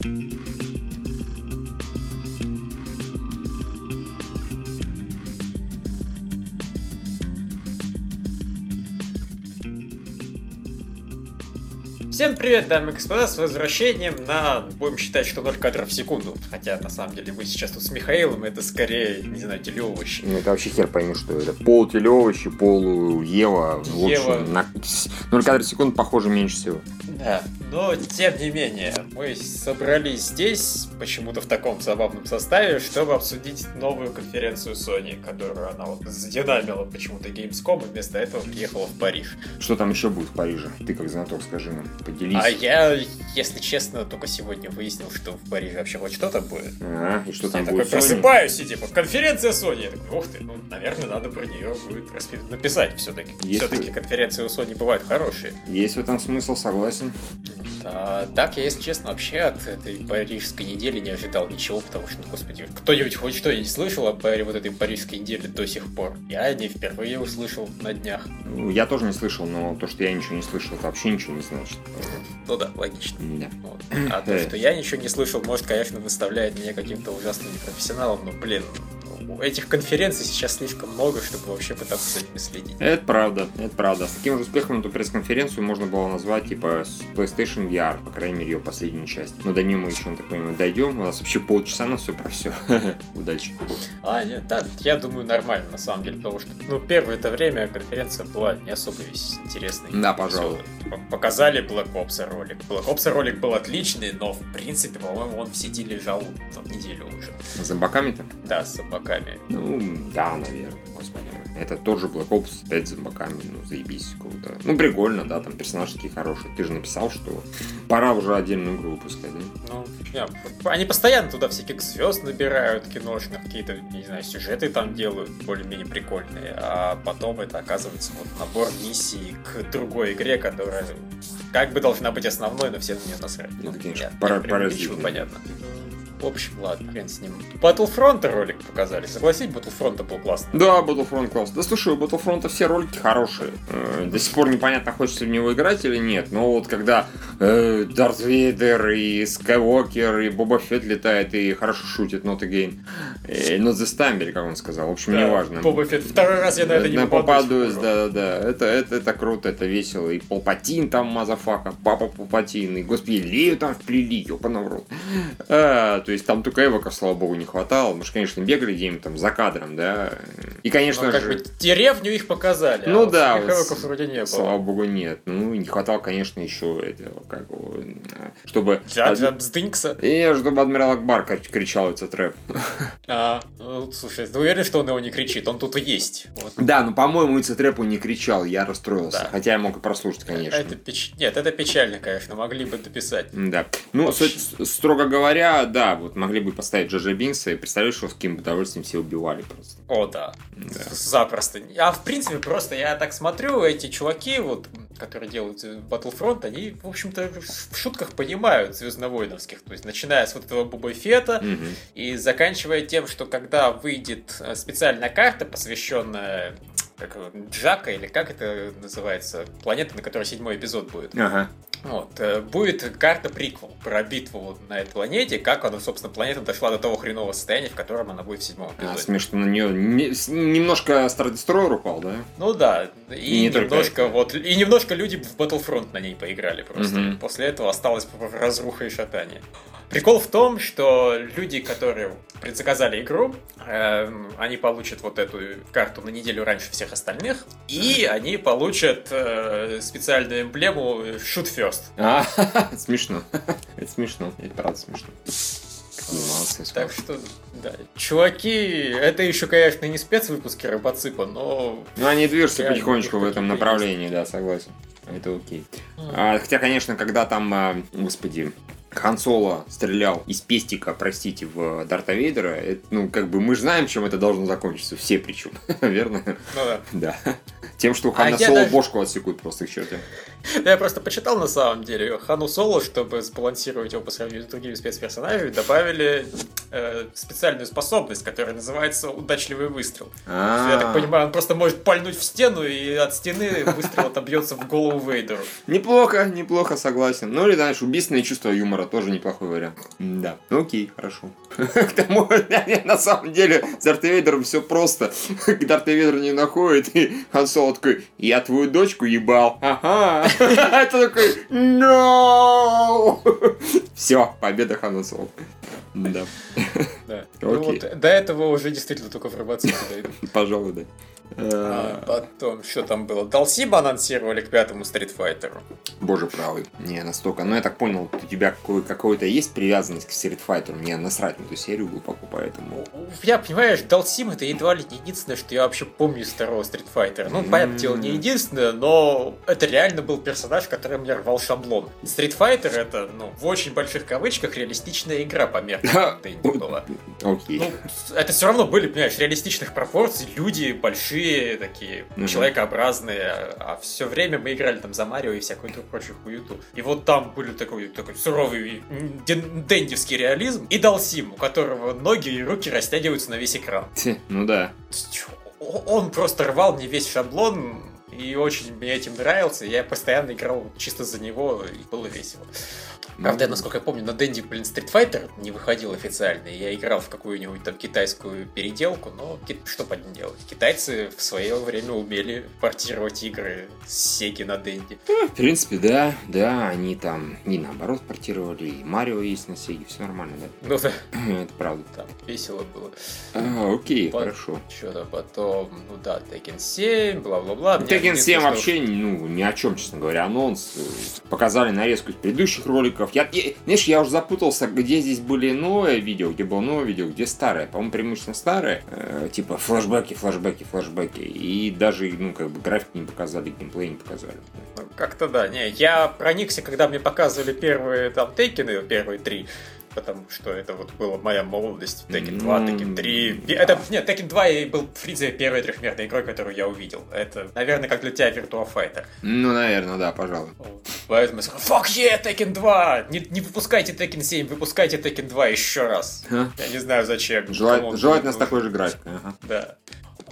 Всем привет, дамы и господа, с возвращением на, будем считать, что 0 кадров в секунду. Хотя, на самом деле, мы сейчас тут с Михаилом, это скорее, не знаю, телеовощи. Ну, это вообще хер пойми, что это. Пол телеовощи, полу Ева. Ева. В общем, на 0 кадров в секунду похоже меньше всего. Да, но тем не менее, мы собрались здесь, почему-то в таком забавном составе, чтобы обсудить новую конференцию Sony, которую она вот задинамила почему-то Gamescom, и вместо этого приехала в Париж. Что там еще будет в Париже? Ты как знаток скажи нам, поделись. А я, если честно, только сегодня выяснил, что в Париже вообще хоть что-то будет. А, и что Я там такой будет? Sony? просыпаюсь и типа, конференция Sony. Я такой, ух ты, ну, наверное, надо про нее будет написать все-таки. Если- Все-таки конференции у Sony бывают хорошие. Есть в этом смысл, согласен. А, так, я, если честно, вообще от этой парижской недели не ожидал ничего, потому что, ну, господи, кто-нибудь хоть что-нибудь слышал о паре- вот этой парижской неделе до сих пор? Я не впервые услышал на днях. Ну, Я тоже не слышал, но то, что я ничего не слышал, это вообще ничего не значит. Ну да, логично. Да. Вот. А то, что я ничего не слышал, может, конечно, выставляет меня каким-то ужасным непрофессионалом, но, блин, этих конференций сейчас слишком много, чтобы вообще пытаться за ними следить. Это правда, это правда. С таким же успехом эту пресс-конференцию можно было назвать типа PlayStation VR, по крайней мере, ее последнюю часть. Но до нее мы еще, так понимаю, дойдем. У нас вообще полчаса на все про все. Удачи. А, нет, да, я думаю, нормально, на самом деле, потому что, ну, первое это время конференция была не особо весь интересной. Да, пожалуй. П- Показали Black Ops ролик. Black Ops ролик был отличный, но, в принципе, по-моему, он в сети лежал там, неделю уже. С зомбаками-то? Да, с собаками. Ну, да, наверное, господи. Это тот же Black Ops 5 с зомбаками, ну, заебись, круто. Ну, прикольно, да, там персонажи такие хорошие. Ты же написал, что пора уже отдельную игру выпускать, да? Ну, не, они постоянно туда всяких звезд набирают киношных, какие-то, не знаю, сюжеты там делают более-менее прикольные, а потом это оказывается вот набор миссий к другой игре, которая как бы должна быть основной, но все на нее насрать. Это, конечно, я- пара- я преувеличиваю, паразитно. понятно. В общем, ладно, хрен с ним. Battlefront ролик показали. Согласись, Battlefront был классный. Да, Battlefront класс. Да слушай, у Battlefront все ролики хорошие. Э, До сих пор непонятно, хочется в него играть или нет. Но вот когда э, Дарт Вейдер и Скайуокер и Боба Фетт летает и хорошо шутит Not Again. Э, Not time, или как он сказал. В общем, Да, неважно. Боба Фетт. Второй раз я на это не Да, попадусь. да-да-да. Это, это, это круто, это весело. И Палпатин там, motherfucker, папа Палпатин. И, господи, Лею там вплели, ёпана в рот. А, то есть там только Эвока, слава богу, не хватало. Мы же, конечно, бегали где-нибудь там за кадром, да. И, конечно Ну, как же... бы деревню их показали. Ну а да, вот эвоков вроде не было. Слава богу, нет. Ну, не хватало, конечно, еще этого, как его, э, чтобы... Джаджа. И чтобы Адмирал Акбар кр- кричал это трэп. А, ну, слушай, ты уверен, что он его не кричит? Он тут и есть. Вот. Да, но, по-моему, Ица Трэп он не кричал, я расстроился. Да. Хотя я мог и прослушать, конечно. Это печ... Нет, это печально, конечно, могли бы дописать. Да. Ну, с- строго говоря, да, вот могли бы поставить Джаджа Бинкса, и представляешь, что с каким удовольствием все убивали просто. О, да. Да. Запросто. А в принципе, просто я так смотрю, эти чуваки, вот, которые делают Battlefront, они, в общем-то, в шутках понимают звездновойновских. То есть, начиная с вот этого Боба Фета Мгм. и заканчивая тем, что когда выйдет э, специальная карта, посвященная как, Джака, или как это называется, планета, на которой седьмой эпизод будет. Ага. Вот, э, будет карта приквел про битву на этой планете, как она, собственно, планета дошла до того хренового состояния, в котором она будет в седьмом А, эпизоде. смешно, на нее не- немножко Destroyer упал, да? Ну да, и, И немножко вот, и немножко люди в Battlefront на ней поиграли просто. Мгм. После этого осталось разруха и шатание. Прикол в том, что люди, которые предзаказали игру, эм, они получат вот эту карту на неделю раньше всех остальных, и они получат э, специальную эмблему Shoot First. А, смешно. Это смешно. Это правда смешно. Молодцы, Так что, да, чуваки, это еще, конечно, не спецвыпуски Робоципа, но... Ну, они движутся потихонечку в этом есть. направлении, да, согласен. Это окей. А, хотя, конечно, когда там, а, господи, Хан Соло стрелял из пестика, простите, в Дарта Вейдера, это, ну, как бы мы знаем, чем это должно закончиться. Все причем, верно? Ну да. Да. Тем, что у А Хана я Соло даже- бошку отсекут просто к чертям. Я просто почитал на самом деле. Хану Соло, чтобы сбалансировать его по сравнению с другими спецперсонажами, добавили э, специальную способность, которая называется удачливый выстрел. Я так понимаю, он просто может пальнуть в стену, и от стены выстрел отобьется в голову Вейдеру. Неплохо, неплохо, согласен. Ну или, знаешь, убийственное чувство юмора тоже неплохой вариант. Да. Ну окей, хорошо. К тому, на самом деле, с Дарт Вейдером все просто. Дарт Вейдер не находит, и Хан Соло такой, я твою дочку ебал. Ага. Это такой, no! Все, победа Хана Соло. Да. Да. Ну вот до этого уже действительно только фармацевты дойдут. Пожалуй, да. А, потом, что там было? Далсиба анонсировали к пятому стритфайтеру. Боже правый, не настолько. Но я так понял, у тебя какой-то есть привязанность к стритфайтеру. Мне насрать на эту серию глубоко, поэтому... Я, понимаешь, Далсим это едва ли не единственное, что я вообще помню из второго стритфайтера. Ну, понятное дело, не единственное, но это реально был персонаж, который мне рвал шаблон. Стритфайтер это, ну, в очень больших кавычках реалистичная игра по меркам была. Окей. Ну, это все равно были, понимаешь, реалистичных пропорций, люди большие, такие человекообразные, а все время мы играли там за Марио и всякую прочую хуюту. И вот там были такой, такой суровый дендевский реализм и Далсим, у которого ноги и руки растягиваются на весь экран. Ну да. Он просто рвал мне весь шаблон, и очень мне этим нравился. Я постоянно играл чисто за него, и было весело. Правда, насколько я помню, на Дэнди, блин, Street Fighter не выходил официально. Я играл в какую-нибудь там китайскую переделку, но что под ним делать? Китайцы в свое время умели портировать игры с Sega на Дэнди. Ну, в принципе, да, да, они там не наоборот портировали, и Марио есть на Sega, все нормально, да? Ну да. Это правда. Там весело было. А, окей, По- хорошо. Что-то потом, ну да, Tekken 7, бла-бла-бла. Tekken 7 вообще, ну, ни о чем, честно говоря, анонс. Показали нарезку из предыдущих роликов, роликов. Я, я, знаешь, я уже запутался, где здесь были новые видео, где было новое видео, где старое. По-моему, преимущественно старое. Э, типа флешбеки, флешбеки, флешбеки. И даже, ну, как бы график не показали, геймплей не показали. Ну, как-то да. Не, я проникся, когда мне показывали первые там тейкины, первые три потому что это вот была моя молодость. Tekken 2, Tekken 3. Это, нет, Tekken 2 и был, в принципе, первой трехмерной игрой, которую я увидел. Это, наверное, как для тебя Virtua Fighter. Ну, наверное, да, пожалуй. Поэтому я сказал, fuck yeah, Tekken 2! Не, не выпускайте Tekken 7, выпускайте Tekken 2 еще раз. А? Я не знаю зачем. Желательно, желательно с такой же графикой. Ага. Да.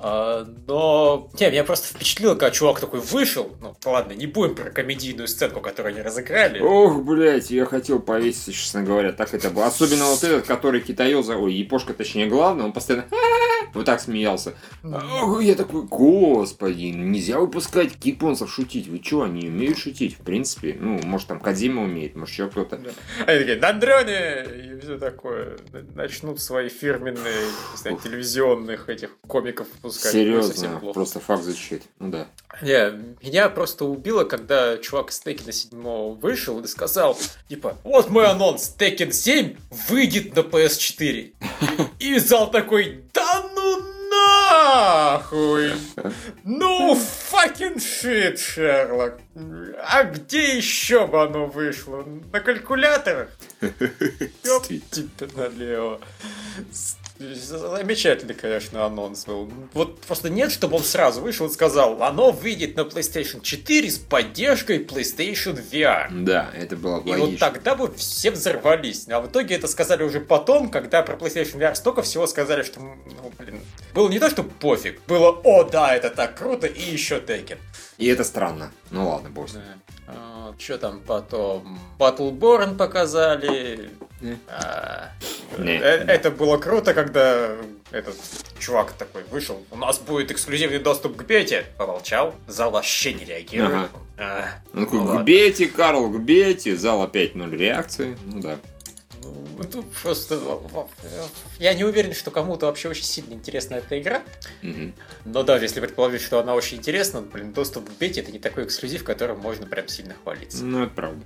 А, но... Не, меня просто впечатлило, когда чувак такой вышел. Ну, ладно, не будем про комедийную сценку, которую они разыграли. Ох, блядь, я хотел повеситься, честно говоря. Так это было. Особенно вот этот, который китаёза, ой, япошка, точнее, главный, он постоянно вот так смеялся. Ох, я такой, господи, нельзя выпускать японцев шутить. Вы что, они умеют шутить? В принципе, ну, может, там Кадима умеет, может, еще кто-то. Да. Они такие, на дроне! И все такое. Начнут свои фирменные, не знаю, телевизионных этих комиков пускать. Серьезно, просто факт защит. Ну да. Не, меня просто убило, когда чувак из Tekken 7 вышел и сказал, типа, вот мой анонс, Tekken 7 выйдет на PS4. И зал такой, да ну нахуй! Ну, fucking shit, Шерлок! А где еще бы оно вышло? На калькуляторах? Ёп тебя налево. Замечательный, конечно, анонс был. Вот просто нет, чтобы он сразу вышел и сказал, оно выйдет на PlayStation 4 с поддержкой PlayStation VR. Да, это было логично. И вот тогда бы все взорвались. А в итоге это сказали уже потом, когда про PlayStation VR столько всего сказали, что, ну, блин, было не то, что пофиг, было, о, да, это так круто, и еще Tekken. И это странно. Ну ладно, босс. Да. А, что там потом? Battleborn показали. А, не. Э, это было круто, когда этот чувак такой вышел. У нас будет эксклюзивный доступ к бете. Помолчал. Зал вообще не реагирует. Ага. А, Он такой, ну, к бете, Карл, к бете. Зал опять ноль реакции. Ну да. Ну, просто я не уверен, что кому-то вообще очень сильно интересна эта игра. Mm-hmm. Но даже если предположить, что она очень интересна, блин, доступ к бете это не такой эксклюзив, которым можно прям сильно хвалиться. Ну, это правда.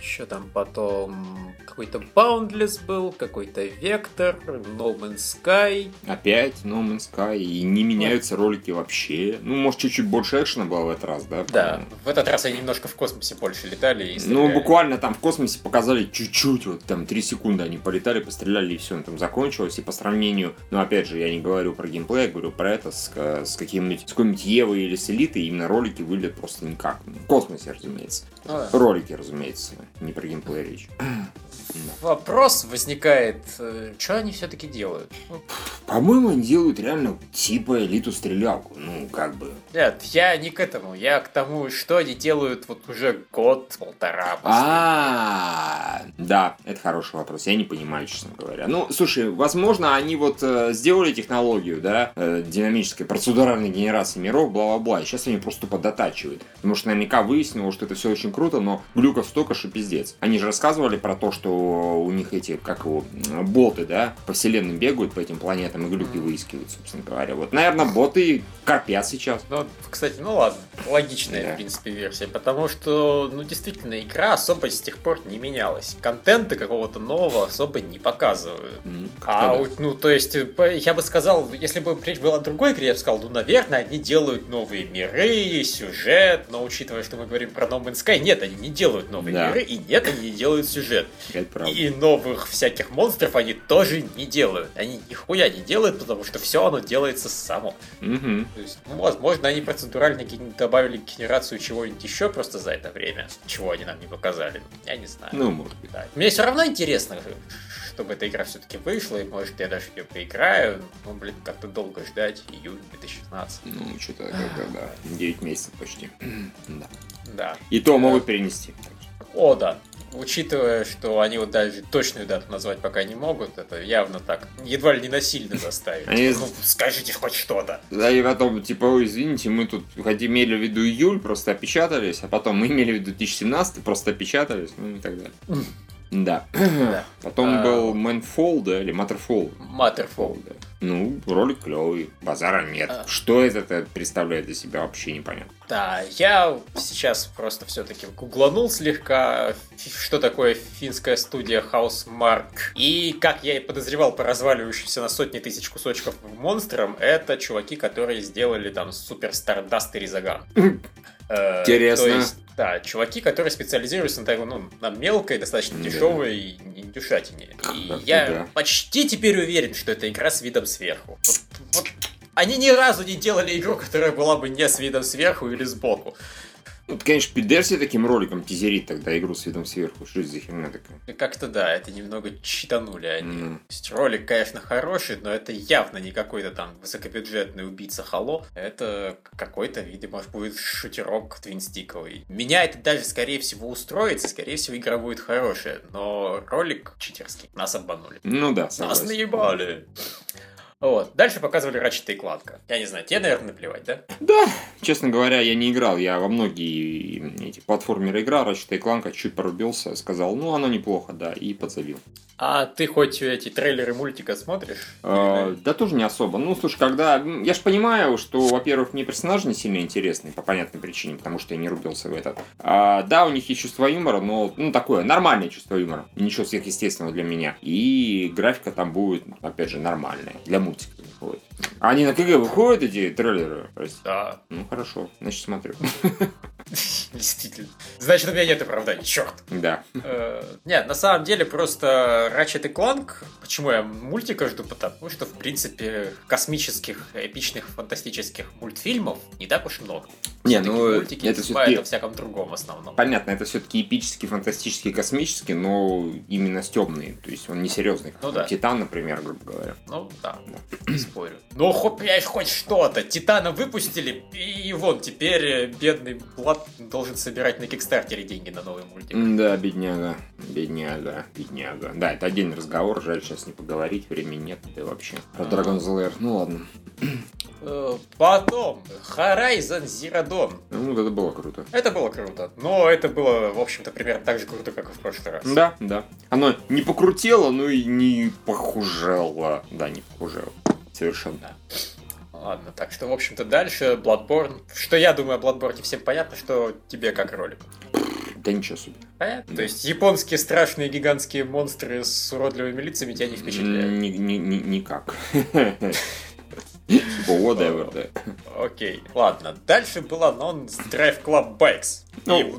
Что там потом? Какой-то Boundless был, какой-то Vector, No Man's Sky. Опять No Man's Sky, и не меняются ролики вообще. Ну, может, чуть-чуть больше экшена было в этот раз, да? Да, по-моему? в этот раз они немножко в космосе больше летали и Ну, буквально там в космосе показали чуть-чуть, вот там 3 секунды они полетали, постреляли, и все, там закончилось. И по сравнению, ну, опять же, я не говорю про геймплей, я говорю про это с, с каким-нибудь, с какой-нибудь Евой или с Элитой, именно ролики выглядят просто никак. В космосе, разумеется. Ну да. Ролики, разумеется, не про геймплей речь. Вопрос возникает, что они все-таки делают? Ну, По-моему, они делают реально типа элиту стрелялку. Ну, как бы. Нет, я не к этому, я к тому, что они делают вот уже год-полтора. А, да, это хороший вопрос. Я не понимаю, честно говоря. Ну, слушай, возможно, они вот э, сделали технологию, да, э, динамической процедуральной генерации миров, бла-бла-бла, и сейчас они просто подотачивают. Потому что наверняка выяснилось, что это все очень круто, но глюков столько, что пиздец. Они же рассказывали про то, что у них эти, как его, боты, да, по вселенным бегают, по этим планетам и глюки выискивают, собственно говоря. Вот, наверное, боты корпят сейчас. Ну, кстати, ну ладно, логичная, Да. в принципе, версия, потому что, ну, действительно, игра особо с тех пор не менялась. Контента какого-то нового особо не показывают. М, А, да. ну, то есть, я бы сказал, если бы речь была о другой игре, я бы сказал, ну, наверное, они делают новые миры, сюжет, но учитывая, что мы говорим про No Man's Sky, нет, они не делают новые Да. миры, и нет, они не делают сюжет. И новых всяких монстров они тоже не делают. Они нихуя не делают, потому что все оно делается само. Мгм. То есть, ну, возможно, они процедурально добавили генерацию чего-нибудь еще просто за это время, чего они нам не показали. Я не знаю. Ну, может быть. Да. Мне все равно интересно, чтобы эта игра все-таки вышла, и может я даже ее поиграю. Ну, блин, как-то долго ждать, июнь 2016. Ну, что-то такое, да. 9 месяцев почти. Да. Да. И то могут перенести. О, да. Учитывая, что они вот даже точную дату назвать пока не могут, это явно так, едва ли не насильно заставили. Они- Ну, скажите хоть что-то. Да, и потом, типа, ой, извините, мы тут хоть имели в виду июль, просто опечатались, а потом мы имели в виду 2017, просто опечатались, ну и так далее. Да. Да. Потом А. был Manfall, да, или Matterfall. Matterfall. да. Ну, ролик клевый, базара нет. А. Что это представляет для себя, вообще непонятно. Да, я сейчас просто все-таки гугланул слегка, что такое финская студия Housemark. И, как я и подозревал по разваливающимся на сотни тысяч кусочков монстрам, это чуваки, которые сделали там Супер Стардаст и Резаган. Э, Интересно. То есть, да, чуваки, которые специализируются на, такой, ну, на мелкой, достаточно дешевой индюшатине. И я да. почти теперь уверен, что это игра с видом сверху. Вот- вот они ни разу не делали игру, которая была бы не с видом сверху или сбоку. Ну, ты, конечно, пидерси таким роликом тизерит тогда игру с видом сверху. Что за херня такая? И Как-то да, это немного читанули они. М. То есть ролик, конечно, хороший, но это явно не какой-то там высокобюджетный убийца Хало. Это какой-то, видимо, будет шутерок твинстиковый. Меня это даже, скорее всего, устроится, скорее всего, игра будет хорошая. Но ролик читерский. Нас обманули. Ну да, Нас согласен. наебали. Вот. Дальше показывали Ratchet и Clank. Я не знаю, тебе, наверное, наплевать, да? Да, честно говоря, я не играл. Я во многие эти платформеры играл, Ratchet и Clank чуть порубился, сказал, ну, оно неплохо, да, и подзабил. А ты хоть эти трейлеры мультика смотришь? А, да тоже не особо. Ну, слушай, когда... Я же понимаю, что, во-первых, мне персонажи не сильно интересны, по понятной причине, потому что я не рубился в этот. А, да, у них есть чувство юмора, но, ну, такое, нормальное чувство юмора. Ничего сверхъестественного для меня. И графика там будет, опять же, нормальная. Для мультика выходит. А они на КГ выходят, эти трейлеры? Да, Ну, хорошо, значит, смотрю. действительно. Значит, у меня нет оправданий, черт. Да. Э, Нет, на самом деле просто Ratchet и Clank, почему я мультика жду, потому что, в принципе, космических, эпичных, фантастических мультфильмов не так уж много. Не, ну, мультики это отступают всё-таки- о всяком другом в основном. Понятно, это все-таки эпический, фантастический, космический, но именно стебный. То есть он не серьезный, Ну да. Титан, например, грубо говоря. Ну, да, не спорю. Ну, хоть, хоть что-то. Титана выпустили, и вон, теперь э, бедный Влад должен собирать на Кикстартере деньги на новый мультик. Да, бедняга, бедняга, бедняга. Да, это отдельный разговор, жаль сейчас не поговорить, времени нет, да вообще. Про Ага. Dragon's Lair, ну ладно. Э, Потом, Horizon Zero Dawn. Ну, это было круто. Это было круто, но это было, в общем-то, примерно так же круто, как и в прошлый раз. Да, да. Оно не покрутело, но и не похужело. Да, не похужело. Совершенно. Ладно, так что, в общем-то, дальше Bloodborne. Что я думаю о Bloodborne, всем понятно, что тебе как ролик. Да ничего себе. Понятно. То есть японские страшные гигантские монстры с уродливыми лицами тебя не впечатляют? Ни- ни- ни- Никак. Типа, whatever, да. Окей, ладно. Дальше был анонс Drive Club Bikes. И Ну.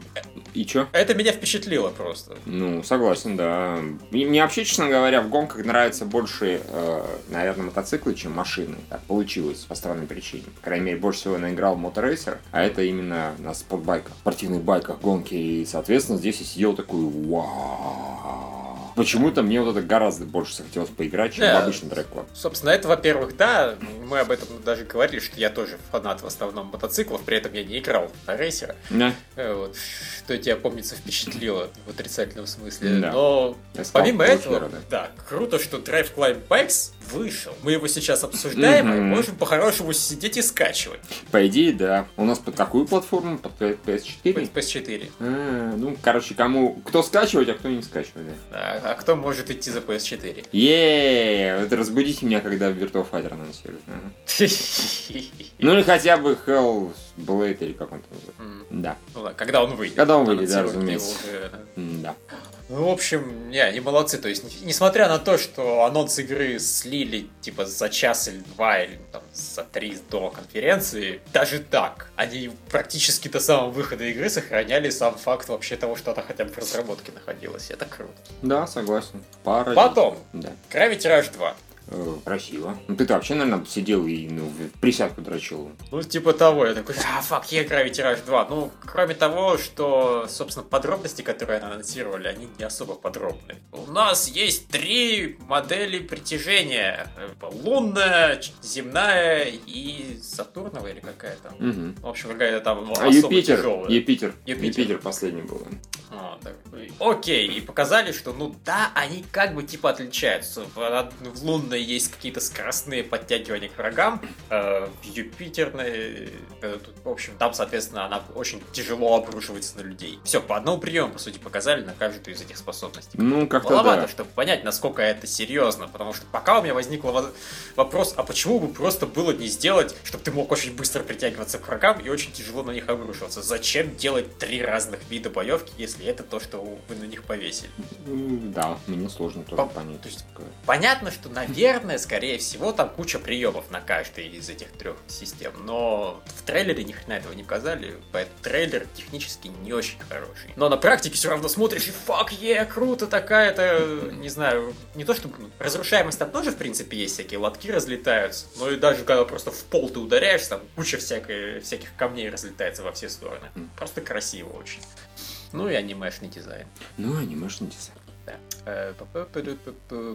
И чё? это меня впечатлило просто. Ну, согласен, да. Мне вообще, честно говоря, в гонках нравятся больше, э, наверное, мотоциклы, чем машины. Так получилось, по странной причине. По крайней мере, больше всего наиграл моторейсер, а это именно на спортбайках, спортивных байках гонки. И, соответственно, здесь я сидел такой, вау. Почему-то мне вот это гораздо больше захотелось поиграть, чем Да. в обычный клаб. Собственно, это, во-первых, да, мы об этом даже говорили, что я тоже фанат в основном мотоциклов, при этом я не играл на рейсера. Да. Э, Вот, что тебя, помнится, впечатлило в отрицательном смысле. Да. Но Я помимо этого, рада. да, круто, что Drive Climb Bikes вышел. Мы его сейчас обсуждаем, и Мгм. можем по-хорошему сидеть и скачивать. По идее, да. У нас под какую платформу? Под PS4? PS4. А, ну, короче, кому... Кто скачивать, а кто не скачивать, да. А, а кто может идти за PS4? Еее, это разбудите меня, когда Virtua Fighter анонсируют. Ну или хотя бы Hell Blade или как он там называется. М, Да. Ну да, когда он выйдет. Когда он выйдет, да, его разумеется. уже. М, Да. Ну, в общем, не, они молодцы. То есть, не- несмотря на то, что анонс игры слили, типа, за час или два, или там, за три до конференции, даже так, они практически до самого выхода игры сохраняли сам факт вообще того, что она хотя бы в разработке находилась. Это круто. Да, согласен. Пара. Потом, Да. Gravity Rush 2. Э, красиво. Ну ты-то вообще, наверное, сидел и ну, в присядку дрочил. Ну, типа того, я такой, а, фак, е, Gravity Rush 2. Ну, кроме того, что, собственно, подробности, которые анонсировали, они не особо подробные. У нас есть три модели притяжения. Э, Лунная, земная и Сатурновая или какая там. Мгм. В общем, какая-то там ну, А особо Юпитер, тяжелая. Юпитер, Юпитер. Юпитер последний был. А, так, Окей, и показали, что, ну да, они как бы типа отличаются. В, в лунной есть какие-то скоростные подтягивания к врагам, э, в Юпитерной, э, в общем, там, соответственно, она очень тяжело обрушивается на людей. Все, по одному приему, по сути, показали на каждую из этих способностей. Ну, как-то Маловато, да. чтобы понять, насколько это серьезно, потому что пока у меня возник во- вопрос, а почему бы просто было не сделать, чтобы ты мог очень быстро притягиваться к врагам и очень тяжело на них обрушиваться? Зачем делать три разных вида боевки, если это то, что вы на них повесили? Да, мне сложно тоже По- понять. то есть-. Понятно, что, наверное, скорее всего, там куча приемов на каждой из этих трех систем, но в трейлере ни хрена этого не показали, поэтому трейлер технически не очень хороший. Но на практике все равно смотришь и фак, е, круто такая-то, не знаю, не то чтобы разрушаемость там тоже, в принципе, есть, всякие лотки разлетаются, но и даже когда просто в пол ты ударяешь, там куча всякой, всяких камней разлетается во все стороны. Просто красиво очень. Ну и анимешный дизайн. Ну, анимешный дизайн. Э.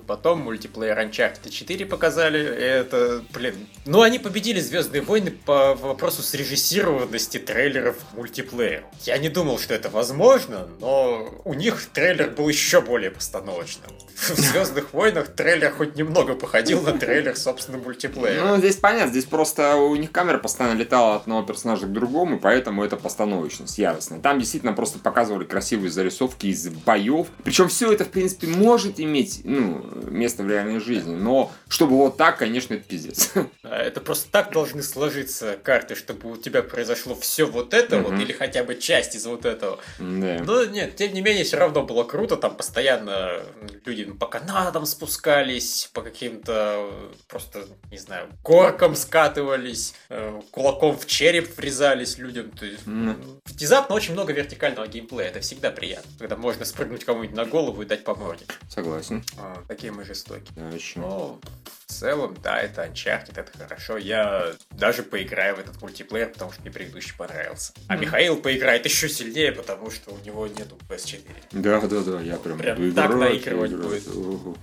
Потом мультиплеер Uncharted 4 показали. Это, блин, ну они победили Звездные войны по вопросу срежиссированности трейлеров мультиплеер. Я не думал, что это возможно, но у них трейлер был еще более постановочным. В Звездных войнах трейлер хоть немного походил на трейлер, собственно, мультиплеера. Ну, здесь понятно, здесь просто у них камера постоянно летала от одного персонажа к другому, поэтому это постановочность яростная. Там действительно просто показывали красивые зарисовки из боев. Причем все это, в принципе, может иметь, ну, место в реальной жизни, но чтобы вот так, конечно, это пиздец. Это просто так должны сложиться карты, чтобы у тебя произошло все вот это вот, Мгм. или хотя бы часть из вот этого. Да. Но нет, тем не менее, все равно было круто. Там постоянно люди по канатам спускались, по каким-то просто, не знаю, горкам скатывались, э, кулаком в череп врезались людям. То есть, Мгм. Внезапно очень много вертикального геймплея. Это всегда приятно, когда можно спрыгнуть кому-нибудь на голову и дать по морде. Согласен. А, Такие мы жестокие. Да, еще. Ну, в целом, да, это Uncharted, это хорошо. Я даже поиграю в этот мультиплеер, потому что мне предыдущий понравился. А Мгм. Михаил поиграет еще сильнее, потому что у него нету PS4. Да, да, да, я прям, Прям буду так играть, наигрывать играть. будет. Ого.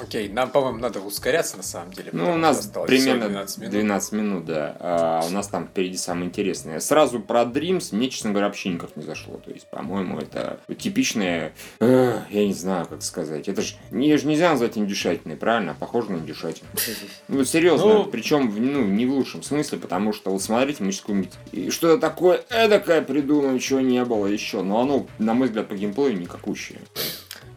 Окей, нам, по-моему, надо ускоряться на самом деле. Ну, у нас примерно всего 12 12 минут. минут. да. А у нас там впереди самое интересное. Сразу про Dreams мне, честно говоря, вообще никак не зашло. То есть, по-моему, это типичное... э, я не знаю, как сказать. Это же... Ее же нельзя назвать индюшатиной, правильно? Похоже на индюшатину. Ну, серьезно. Ну- Причем, ну, не в лучшем смысле, потому что, вот смотрите, мы сейчас какое-нибудь... и Что-то такое эдакое придумаем, чего не было еще. Но оно, на мой взгляд, по геймплею никакущее.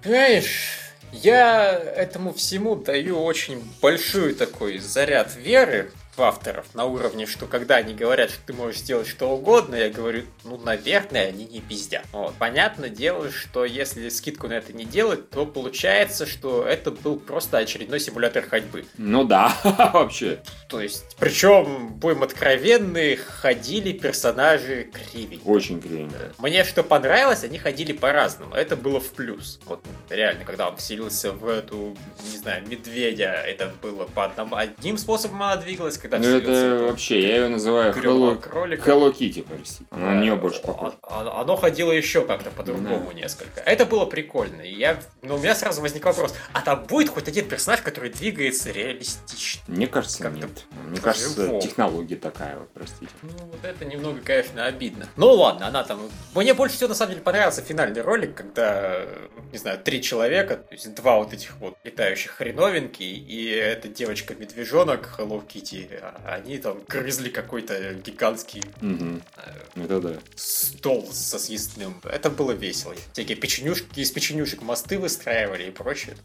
Понимаешь, я этому всему даю очень большой такой заряд веры, авторов на уровне, что когда они говорят, что ты можешь сделать что угодно, я говорю, ну, наверное, они не пиздят. Вот. Понятное дело, что если скидку на это не делать, то получается, что это был просто очередной симулятор ходьбы. Ну да, вообще. То есть, причем, будем откровенны, ходили персонажи кривенько. Очень кривенько. Мне что понравилось, они ходили по-разному. Это было в плюс. Вот реально, когда он вселился в эту, не знаю, медведя, это было по одному, одним способом она двигалась, когда Ну это вообще, я ее называю Hello, кролика. Hello Kitty, прости. Она на нее больше похожа. Оно, оно ходило еще как-то по-другому несколько. Это было прикольно. И я, но у меня сразу возник вопрос, а там будет хоть один персонаж, который двигается реалистично? Мне кажется, Как-то нет. Мне кажется, технология такая вот, простите. Ну, вот это немного, конечно, обидно. Ну ладно, она там... Мне больше всего, на самом деле, понравился финальный ролик, когда, не знаю, три человека, то есть два вот этих вот летающих хреновинки, и эта девочка-медвежонок Hello Kitty, а они там грызли какой-то гигантский Угу. э, Это да. стол со съестным. Это было весело. Всякие печенюшки, из печенюшек мосты выстраивали и прочее.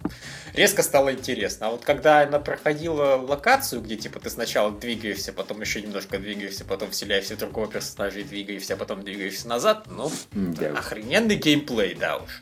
Резко стало интересно. А вот когда она проходила локацию, где типа ты сначала двигаешься, потом еще немножко двигаешься, потом вселяешься в другого персонажа и двигаешься, а потом двигаешься назад, ну, Да. охрененный геймплей, да уж.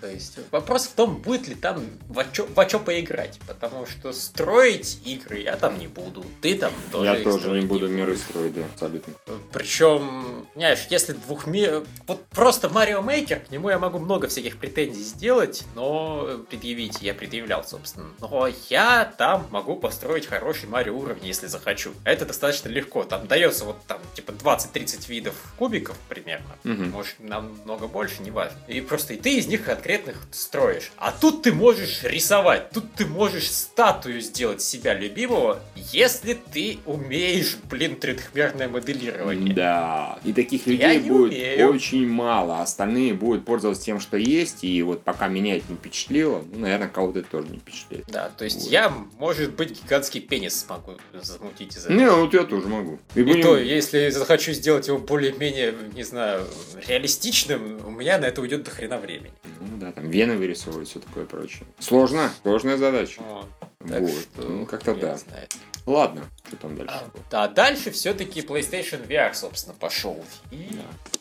То есть вопрос в том, будет ли там во чё, во чё поиграть. Потому что строить игры я там не буду. Ты там тоже Я тоже не буду миры строить, да, абсолютно. причем, знаешь, если двухмер... Вот просто Марио Мейкер, к нему я могу много всяких претензий сделать, но предъявить я предъявлял, собственно. Но я там могу построить хороший Марио уровень, если захочу. Это достаточно легко. Там дается вот там типа 20-30 видов кубиков примерно. Мгм. Может, намного больше, неважно. И просто и ты из них конкретных строишь. А тут ты можешь рисовать, тут ты можешь статую сделать себя любимого, если ты умеешь, блин, трехмерное моделирование. Да. И таких Я людей не будет умею. очень мало. Остальные будут пользоваться тем, что есть. И вот пока меня это не впечатлило, ну, наверное, кого-то это тоже не впечатлит. Да, то есть Вот. я, может быть, гигантский пенис смогу замутить из этого. Не, вот я тоже могу. И И будем- то, если захочу сделать его более-менее, не знаю, реалистичным, у меня на это уйдет до хрена времени. Ну да, там вены вырисовывать, все такое прочее. Сложно, сложная задача. Так Вот, ну, как-то да. знает. Ладно, что там дальше? А, да, дальше все-таки PlayStation VR, собственно, пошел. И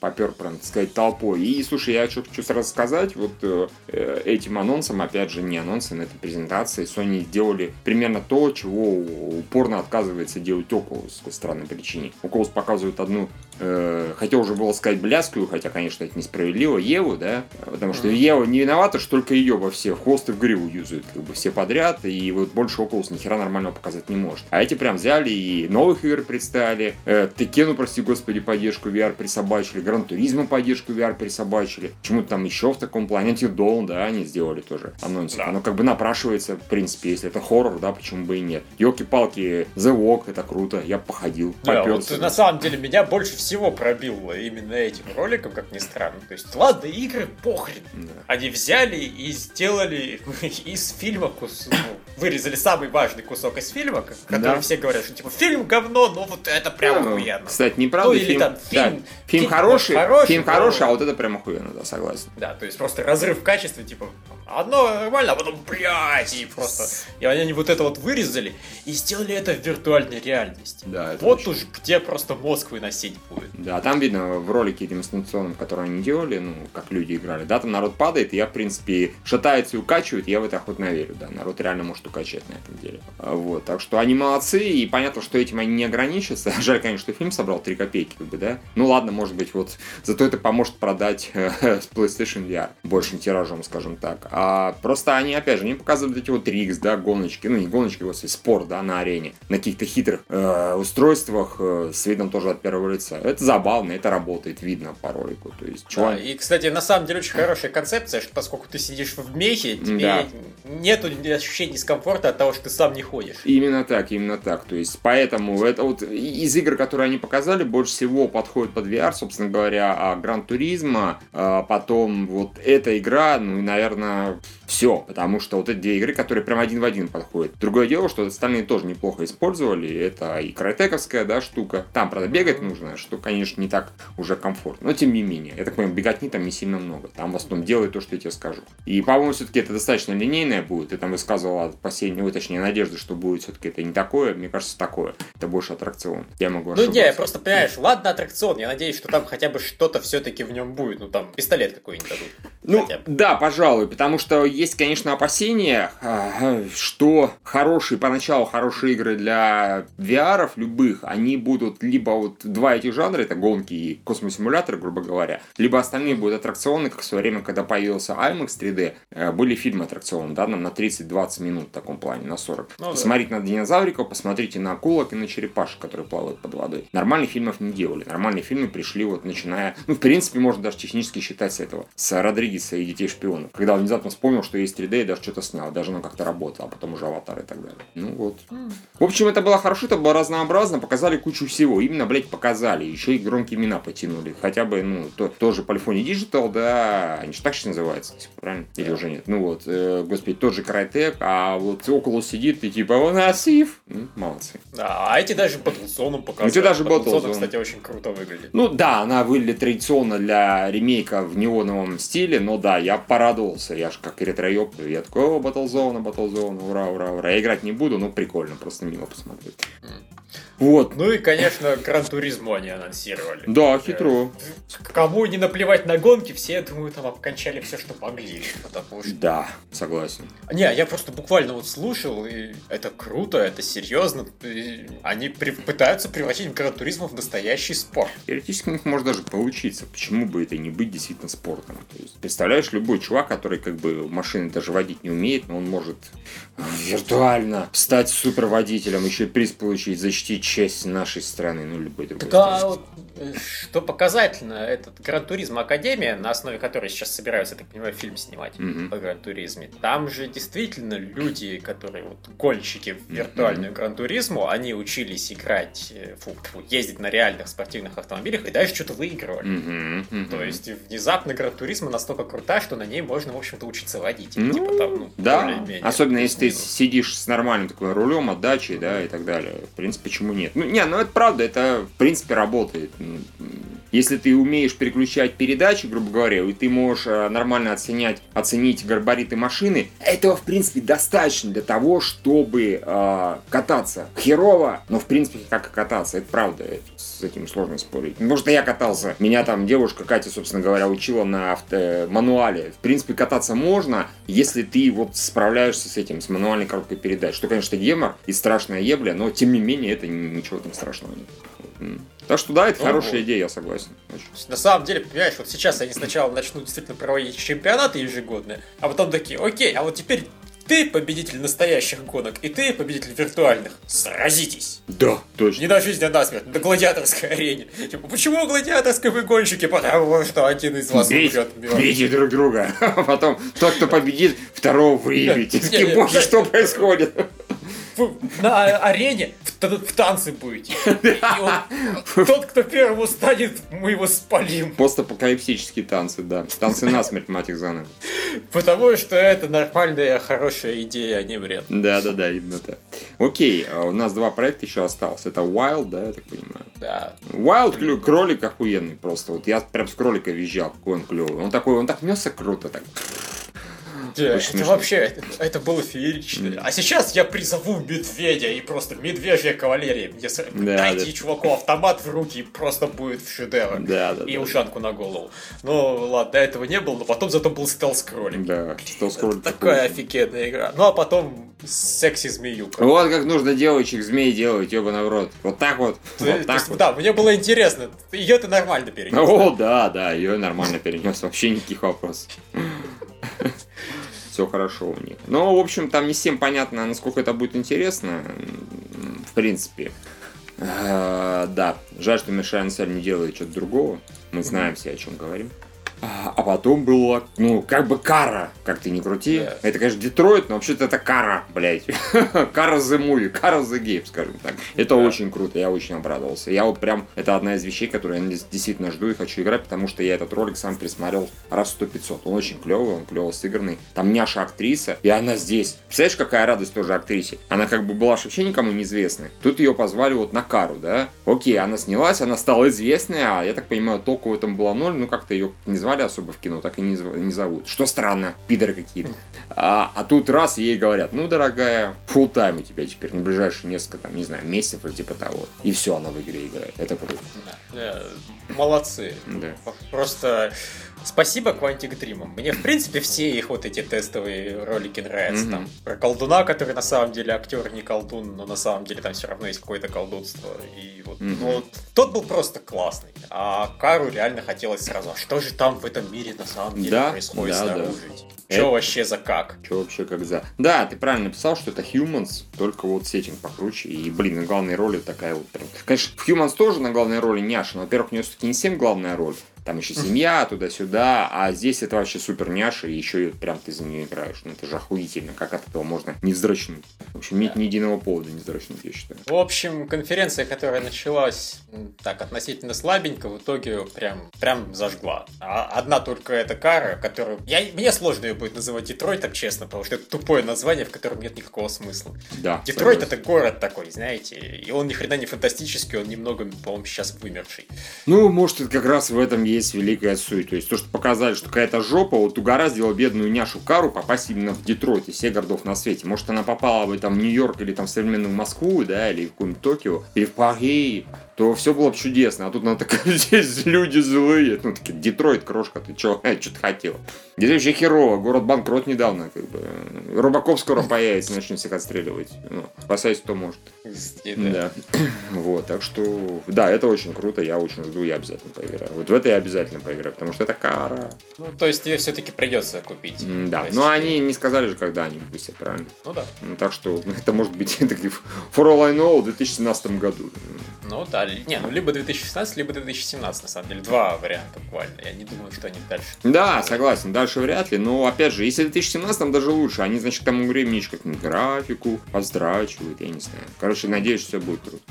попер, прям, так сказать, толпой. И, слушай, я что хочу сразу сказать, вот э, э, этим анонсом, опять же, не анонсом, это презентации, Sony сделали примерно то, чего упорно отказывается делать Oculus по странной причине. Oculus показывает одну, э, хотел уже было сказать бляскую, хотя, конечно, это несправедливо, Еву, да, потому что Мгм. Ева не виновата, что только ее во все в хвост и в гриву юзают, как бы все подряд, и вот больше Oculus ни хера нормального показать не может. А эти прям взяли и новых игр представили, э, Текену, прости господи, поддержку VR присобачили, Гран Туризма поддержку VR присобачили, почему-то там еще в таком плане, Until Dawn, да, они сделали тоже анонсик. Да. Оно как бы напрашивается, в принципе, если это хоррор, да, почему бы и нет. Елки-палки, The Walk, это круто, я походил, Да, вот на самом деле меня больше всего пробило именно этим роликом, как ни странно. То есть, ладно, игры похрен. Да. Они взяли и сделали из фильма кус... ну, вырезали самый важный кусок из фильма, который Да. все говорят, что типа фильм говно, но вот это прям Ну, охуенно. Кстати, неправда, Ну, или фильм, там да, фильм- фильм, фильм хороший, хороший, фильм но- хороший, а вот это прям охуенно, да, согласен. Да, то есть просто разрыв в качестве, типа, одно нормально, а потом, блядь, и просто... И они вот это вот вырезали и сделали это в виртуальной реальности. Да, это Вот очень- уж где просто мозг выносить будет. Да, там видно в ролике демонстрационном, который они делали, ну, как люди играли, да, там народ падает, и я, в принципе, шатается и укачивает, я в это охотно верю, да, народ реально может укачать на этом деле. А, Вот, так что они молодцы, и понятно, что этим они не ограничатся. Жаль, конечно, что фильм собрал 3 копейки, как бы, да. Ну ладно, может быть, вот, зато это поможет продать э, с PlayStation VR большим тиражом, скажем так. А просто они, опять же, не показывают эти вот рикс, да, гоночки, ну, не гоночки, господи, спорт, да, на арене, на каких-то хитрых э, устройствах э, с видом тоже от первого лица. Это забавно, это работает, видно по ролику. То есть, Да, чувак, и, кстати, на самом деле очень хорошая концепция, что поскольку ты сидишь в мехе, тебе Да. нету ощущения дискомфорта от того, что ты сам не ходишь. Именно так, именно так. То есть, поэтому это вот из игр, которые они показали, больше всего подходит под VR, собственно говоря, Гран Туризма, а потом вот эта игра, ну и, наверное, все, потому что вот эти две игры, которые прям один в один подходят. Другое дело, что остальные тоже неплохо использовали, это и крайтековская, да, штука. Там, правда, бегать нужно, что, конечно, не так уже комфортно, но тем не менее. Я так понимаю, беготни там не сильно много. Там в основном делай то, что я тебе скажу. И, по-моему, все-таки это достаточно линейное будет. Ты там высказывала опасения, ой, точнее, надежды, что будет все-таки это не такое, мне кажется, такое. Это больше аттракцион. Я могу Ну ошибаться. не, просто понимаешь, ладно аттракцион, я надеюсь, что там хотя бы что-то все-таки в нем будет, ну там пистолет какой-нибудь дадут. Ну, да, пожалуй, потому что есть, конечно, опасения, а, что хорошие, поначалу хорошие игры для VR любых, они будут либо вот два этих жанра, это гонки и космосимуляторы, грубо говоря, либо остальные будут аттракционы, как в свое время, когда появился IMAX 3D, э, были фильмы аттракционы, да, нам на 30-20 минут таком плане, на 40. Ну да. Посмотрите на динозавриков, посмотрите на акулок и на черепашек, которые плавают под водой. Нормальных фильмов не делали. Нормальные фильмы пришли вот начиная... Ну, в принципе, можно даже технически считать с этого. С Родригеса и Детей шпионов. Когда он внезапно вспомнил, что есть 3D и даже что-то снял. Даже оно как-то работало, а потом уже аватар и так далее. Ну вот. В общем, это было хорошо, это было разнообразно, показали кучу всего. Именно, блядь, показали. Еще и громкие имена потянули. Хотя бы, ну, то, тоже Polyphony Digital, да, они же так сейчас называются, правильно? Или Да. уже нет? Ну вот, э, господи, тот же Crytek, а вот около сидит и типа, у нас ИФ. Ну, молодцы. Да, а эти даже Battlezone показывают. Эти даже Battlezone. кстати, очень круто выглядит. Ну да, она выглядит традиционно для ремейка в неоновом стиле, но да, я порадовался, я ж как ретроёб, я такой, о, Battlezone, Battlezone, ура, ура, ура. Я играть не буду, но прикольно, просто мило посмотреть. Вот. Ну и, конечно, Гран Туризму они анонсировали. Да, хитро. Кому не наплевать на гонки, все, я думаю, там обкончали все, что могли. Потому что... Да, согласен. Не, я просто буквально вот слушал, и это круто, это серьезно. И Они при- пытаются превратить Гран Туризма в настоящий спорт. Теоретически у них может даже получиться. Почему бы это не быть действительно спортом? То есть, представляешь, любой чувак, который как бы машины даже водить не умеет, но он может э, виртуально стать суперводителем, еще и приз получить, защитить честь нашей страны, ну, любой другой Так а страны. э, что показательно, этот Гран Туризм Академия, на основе которой сейчас собираются, я так понимаю, фильм снимать Мгм. по Гран Туризме, там же действительно люди, которые вот гонщики в виртуальную Гран Туризму, они учились играть, э, фу, фу, ездить на реальных спортивных автомобилях и даже что-то выигрывали. Мгм, мгм. То есть внезапно Гран Туризма настолько крута, что на ней можно, в общем-то, учиться водить. Ну, типа там, ну, Да, особенно если ты сидишь с нормальным такой рулем, отдачей, да, и так далее. В принципе, почему нет? Ну, не, ну это правда, это в принципе работает. Если ты умеешь переключать передачи, грубо говоря, и ты можешь э, нормально оценять, оценить габариты машины, этого, в принципе, достаточно для того, чтобы э, кататься. Херово, но, в принципе, как и кататься, это правда. с этим сложно спорить. Что я катался. Меня там девушка Катя, собственно говоря, учила на авто- мануале. В принципе, кататься можно, если ты вот справляешься с этим, с мануальной коробкой передач. Что, конечно, гемор и страшная ебля, но, тем не менее, это ни- ничего там страшного нет. Так что да, это Ну хорошая идея, я согласен. Очень. На самом деле, понимаешь, вот сейчас они сначала начнут действительно проводить чемпионаты ежегодные, а потом такие, окей, а вот теперь ты победитель настоящих гонок, и ты победитель виртуальных. Сразитесь. Да, точно. Не на жизнь, а на смерть, на гладиаторской арене. Типа, почему гладиаторской вы гонщики? Потому что один из вас Бейте, умрет бейте друг друга. А потом тот, кто победит, второго выявите. Боже, что происходит? На арене в, в танцы будете. И тот, кто первым устанет, мы его спалим. Постапокалиптические танцы, да. Танцы насмерть, мать их за ноги. Потому что это нормальная, хорошая идея, а не вред. Да, да, да, именно так. Окей, а у нас два проекта еще осталось. Это Wild, да, я так понимаю. Да. Wild кролик охуенный просто. Вот я прям с кролика визжал, какой он клевый. Он такой, он так несся круто, так. Это вообще, это, было феерично. А сейчас я призову медведя и просто медвежья кавалерия. Дайте да. чуваку автомат в руки и просто будет шедевр. И ушанку на голову. Ну, ладно, до этого не было, но потом зато был стелс-кролик. Да, что Это кролик такая офигенная игра. Ну, а потом секси-змеюка. Вот как нужно девочек змей делать, ёбаный в рот. Вот так вот. Да, мне было интересно. Ее ты нормально перенес. О, да, да, ее нормально перенес, вообще никаких вопросов. Все хорошо у них. Но, в общем, там не всем понятно, насколько это будет интересно. В принципе. Э, Да, жаль, что Мишель Ансаль не делает что-то другого. Мы знаем все, о чем говорим. А а потом было, ну, как бы кара, как ты не крути. Да. Это, конечно, Детройт, но вообще-то это кара, блядь. кара the movie, кара the game, скажем так. Это Да. очень круто, я очень обрадовался. Я вот прям, это одна из вещей, которые я действительно жду и хочу играть, потому что я этот ролик сам пересмотрел раз сто 500 Он очень клевый, он клево сыгранный. Там няша актриса, и она здесь. Представляешь, какая радость тоже актрисе? Она как бы была вообще никому неизвестной. Тут ее позвали вот на кару, да? Окей, она снялась, она стала известной, а я так понимаю, толку в этом было ноль, ну как-то ее не звали особо в кино так и не, не зовут. Что странно, пидоры какие-то. А, а тут раз ей говорят, ну, дорогая, full тайм у тебя теперь на ближайшие несколько, там, не знаю, месяцев или типа того. И все, она в игре играет. Это круто. Да. Э, Молодцы. Да. Просто спасибо Quantic Dream. Мне, в принципе, все их вот эти тестовые ролики нравятся. Мгм. Там про колдуна, который на самом деле актер не колдун, но на самом деле там все равно есть какое-то колдунство. И вот, Мгм. ну, вот тот был просто классный. А Кару реально хотелось сразу, а что же там в этом мире на самом деле Да, происходит да, да. снаружи? Это- вообще за как? Че вообще как за... Да, ты правильно писал, что это Humans, только вот сеттинг покруче. И, блин, на главной роли такая вот прям... Конечно, в Humans тоже на главной роли няша, но, во-первых, у нее все-таки не всем главная роль. Там еще семья, туда-сюда, а здесь это вообще супер няша, и еще и прям ты за нее играешь. Ну, это же охуительно, как от этого можно не вздрочнуть. В общем, нет Да. ни единого повода не вздрочнуть, я считаю. В общем, конференция, которая началась так относительно слабенько, в итоге прям, прям зажгла. А одна только эта кара, которую... Я, мне сложно ее будет называть Детройтом, честно, потому что это тупое название, в котором нет никакого смысла. Да. Детройт это город такой, знаете, и он ни хрена не фантастический, он немного, по-моему, сейчас вымерший. Ну, может, это как раз в этом есть великая суть. То есть, то, что показали, что какая-то жопа вот угораздила бедную няшу Кару попасть именно в Детройт из всех городов на свете. Может, она попала бы там в Нью-Йорк или там в современную Москву, да, или в какую-нибудь Токио, или в Париж, то все было бы чудесно. А тут она такая, здесь люди злые. Ну, такие, Детройт, крошка, ты чё, что ты хотел? Здесь вообще херово, город банкрот недавно, как бы. Рыбаков скоро появится, начнет всех отстреливать. Ну, спасайся, кто может. Да. Да. Вот, так что, да, это очень круто, я очень жду, я обязательно поиграю. Вот в это я обязательно поиграю, потому что это кара. Ну, то есть тебе все-таки придется купить. Да, есть- но они не сказали же, когда они выпустят, правильно? Ну да. Ну, так что это может быть For All I Know в 2017 году. Ну да, не, ну либо 2016, либо 2017, на самом деле. Два варианта буквально. Я не думаю, что они дальше. Да, согласен, дальше вряд ли, но опять же, если в 2017 там даже лучше, они, значит, к тому времени как-нибудь графику поздрачивают, я не знаю. Короче, надеюсь, все будет круто.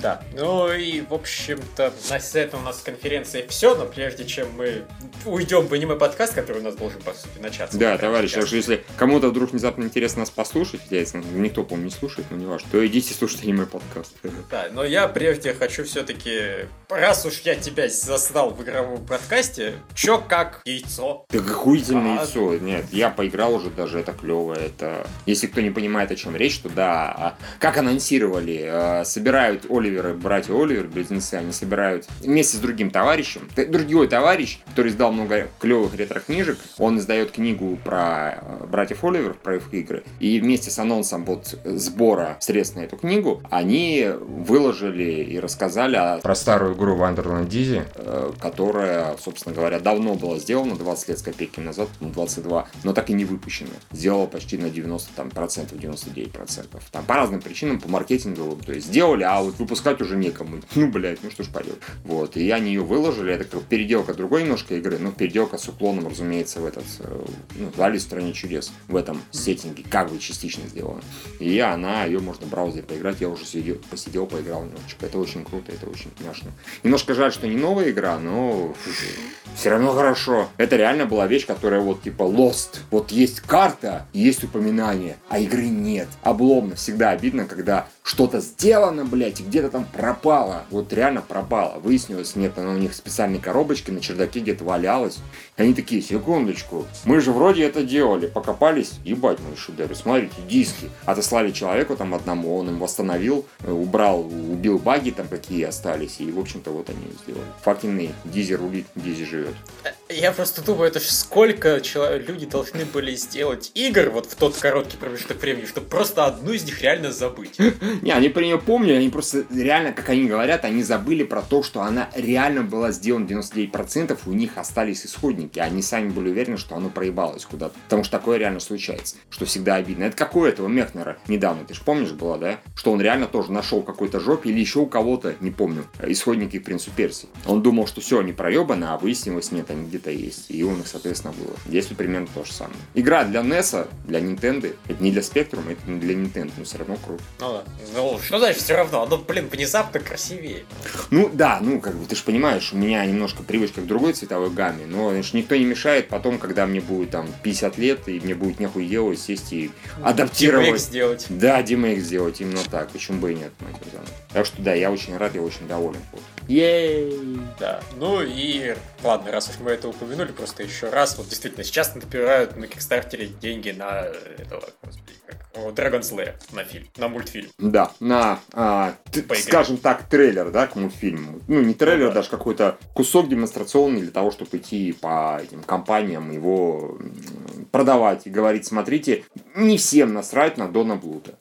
Да, ну и, в общем-то, на этом у нас конференция все, но прежде чем мы уйдем в аниме-подкаст, который у нас должен, по сути, начаться. Да, товарищи, сейчас. так что если кому-то вдруг внезапно интересно нас послушать, я, никто, по-моему, не слушает, но не важно, то идите слушать аниме-подкаст. Да, но я прежде хочу все-таки, раз уж я тебя застал в игровом подкасте, чё как яйцо? Так охуительное А. яйцо. Нет, я поиграл уже даже, это клево. Это... Если кто не понимает, о чем речь, то да. а Как анонсировали, э, собирают Оливеры, братья Оливер, близнецы, они собирают вместе с другим товарищем. Другой товарищ, который издал много клевых ретро-книжек, он издает книгу про э, братьев Оливер, про их игры. И вместе с анонсом вот сбора средств на эту книгу, они выложили и рассказали о- про старую игру Wonderland Dizzy, э, которая, собственно говоря, давно была сделана, 20 лет с копейками назад, ну, 22, но так и не выпущена. Сделала почти на 90 там, процентов, 99 процентов. Там по разным причинам, по маркетинговым, то есть сделали, а вот выпускать уже некому. Ну, блядь, ну что ж поделать. Вот, и они ее выложили, это как переделка другой немножко игры, но переделка с уклоном, разумеется, в этот, э, ну, в Алис стране чудес, в этом сеттинге, как бы частично сделана. И она, ее можно в браузере поиграть, я уже сидел, посидел, поиграл немножечко. Это очень круто, это очень няшно. Немножко жаль, что не новая игра, но все равно хорошо. Это реально была вещь, которая вот типа Lost. Вот есть карта, есть упоминание, а игры нет. Обломно, всегда обидно, когда что-то сделано, блядь, и где-то там пропало. Вот реально пропало. Выяснилось, нет, оно у них в специальной коробочке на чердаке где-то валялось. Они такие, секундочку, мы же вроде это делали. Покопались, ебать мои шедевры, смотрите, диски. Отослали человеку там одному, он им восстановил, э, убрал, убил баги там какие остались. И, в общем-то, вот они сделали. Факинный Дизи рулит, Дизи живет. Я просто думаю, это ж сколько чело- люди должны были сделать игр вот в тот короткий промежуток времени, чтобы просто одну из них реально забыть. Не, они про нее помнили, они просто реально, как они говорят, они забыли про то, что она реально была сделана 99%, у них остались исходники, они сами были уверены, что оно проебалось куда-то. Потому что такое реально случается, что всегда обидно. Это как у этого Мехнера недавно, ты же помнишь было, да? Что он реально тоже нашел какой-то жопе или еще у кого-то, не помню, исходники Принцу Персии. Он думал, что все, они проебаны, а выяснилось, нет, они где-то есть. И он их, соответственно, было. Здесь вот примерно то же самое. Игра для NES, для Nintendo, это не для Spectrum, это не для Nintendo, но все равно круто. Ну да. Ну, что значит все равно? Оно, блин, внезапно красивее. Ну да, ну как бы ты же понимаешь, у меня немножко привычка к другой цветовой гамме, но значит, никто не мешает потом, когда мне будет там 50 лет, и мне будет нехуй делать, сесть и адаптировать. сделать. Да, демейк сделать, именно так, почему бы и нет. Так что да, я очень рад, я очень доволен. Вот. Ей! Да. Ну и ладно, раз уж мы это упомянули просто еще раз. Вот действительно, сейчас набирают на Кикстартере деньги на этого, господи, как, Dragon's Lair, на фильм, на мультфильм. Да, на, а, т- скажем так, трейлер, да, к мультфильму. Ну, не трейлер, ну, да. даже какой-то кусок демонстрационный для того, чтобы идти по этим компаниям его продавать и говорить, смотрите, не всем насрать на Дона Блута.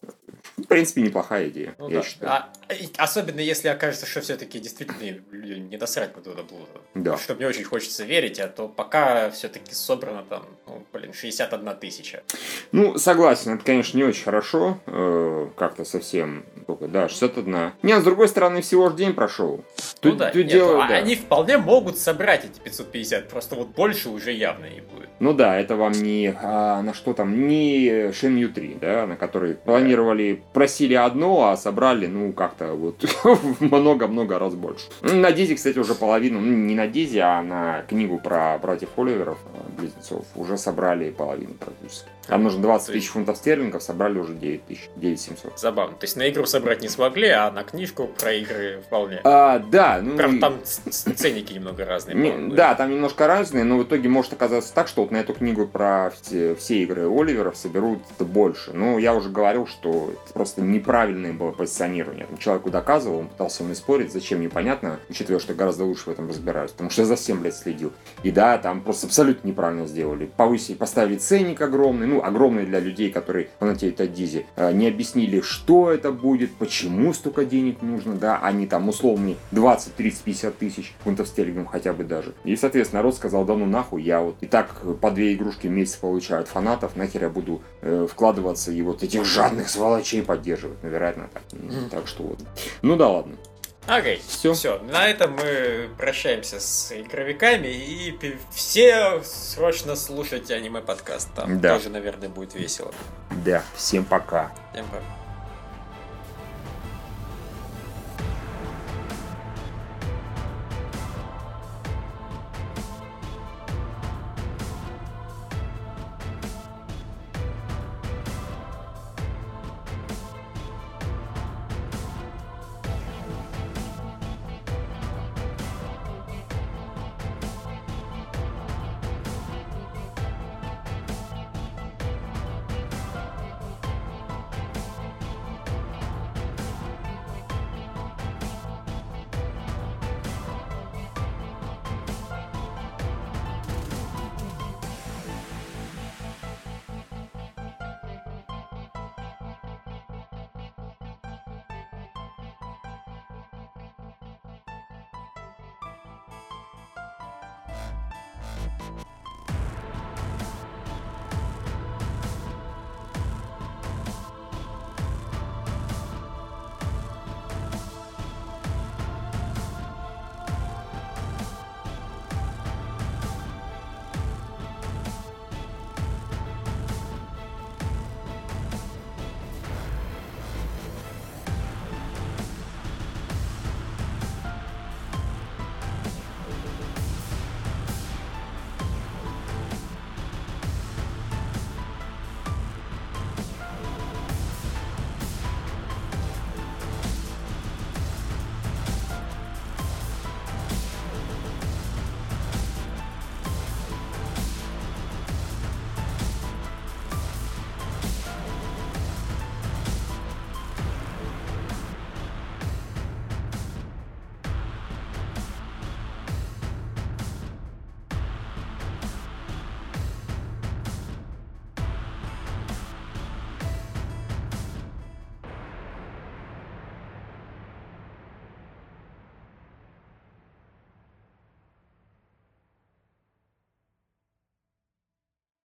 В принципе, неплохая идея, ну, я да. считаю. А, особенно если окажется, что все-таки действительно не досрать на Дона Блуда. Да. Что мне очень хочется верить, а то пока все-таки собрано там, ну, блин, 61 тысяча. Ну, согласен, это, конечно, не очень хорошо. Э, как-то совсем только, да, 61. Не, а с другой стороны, всего же день прошел. Ну тут, да, тут нет, дело, ну, да. они вполне могут собрать эти 550, просто вот больше уже явно не будет. Ну да, это вам не а, на что там, не Shenmue 3, да, на который планировали, просили одно, а собрали, ну, как-то вот много-много раз больше. Ну, на Дизе, кстати, уже половину, ну, не на Дизе, а на книгу про братьев Оливеров, э, близнецов, уже собрали половину практически. Там нужно 20 тысяч фунтов стерлингов, собрали уже 9 тысяч, 9 700. Забавно. То есть на игру собрать не смогли, а на книжку про игры вполне. А, да. Ну, Правда, там ценники немного разные. Не, да, там немножко разные, но в итоге может оказаться так, что вот на эту книгу про все, все игры Оливеров соберут больше. Ну, я уже говорил, что это просто неправильное было позиционирование. Там человеку доказывал, он пытался мне спорить, зачем непонятно, учитывая, что гораздо лучше в этом разбираюсь, потому что я за всем, блядь, следил. И да, там просто абсолютно неправильно сделали. Повысили, поставили ценник огромный, ну, огромный для людей, которые фанатеют от Дизи. А, не объяснили, что это будет, почему столько денег нужно, да, они там условные 20, 30, 50 тысяч фунтов стерлингов хотя бы даже. И, соответственно, народ сказал, да ну нахуй, я вот и так по две игрушки в месяц получаю от фанатов, нахер я буду э, вкладываться и вот этих жадных сволочей поддерживать, наверное, так. Так что вот. Ну да ладно. Окей, все. Все, на этом мы прощаемся с игровиками и все срочно слушайте аниме подкаст. Там да. тоже, наверное, будет весело. Да, всем пока. Всем пока.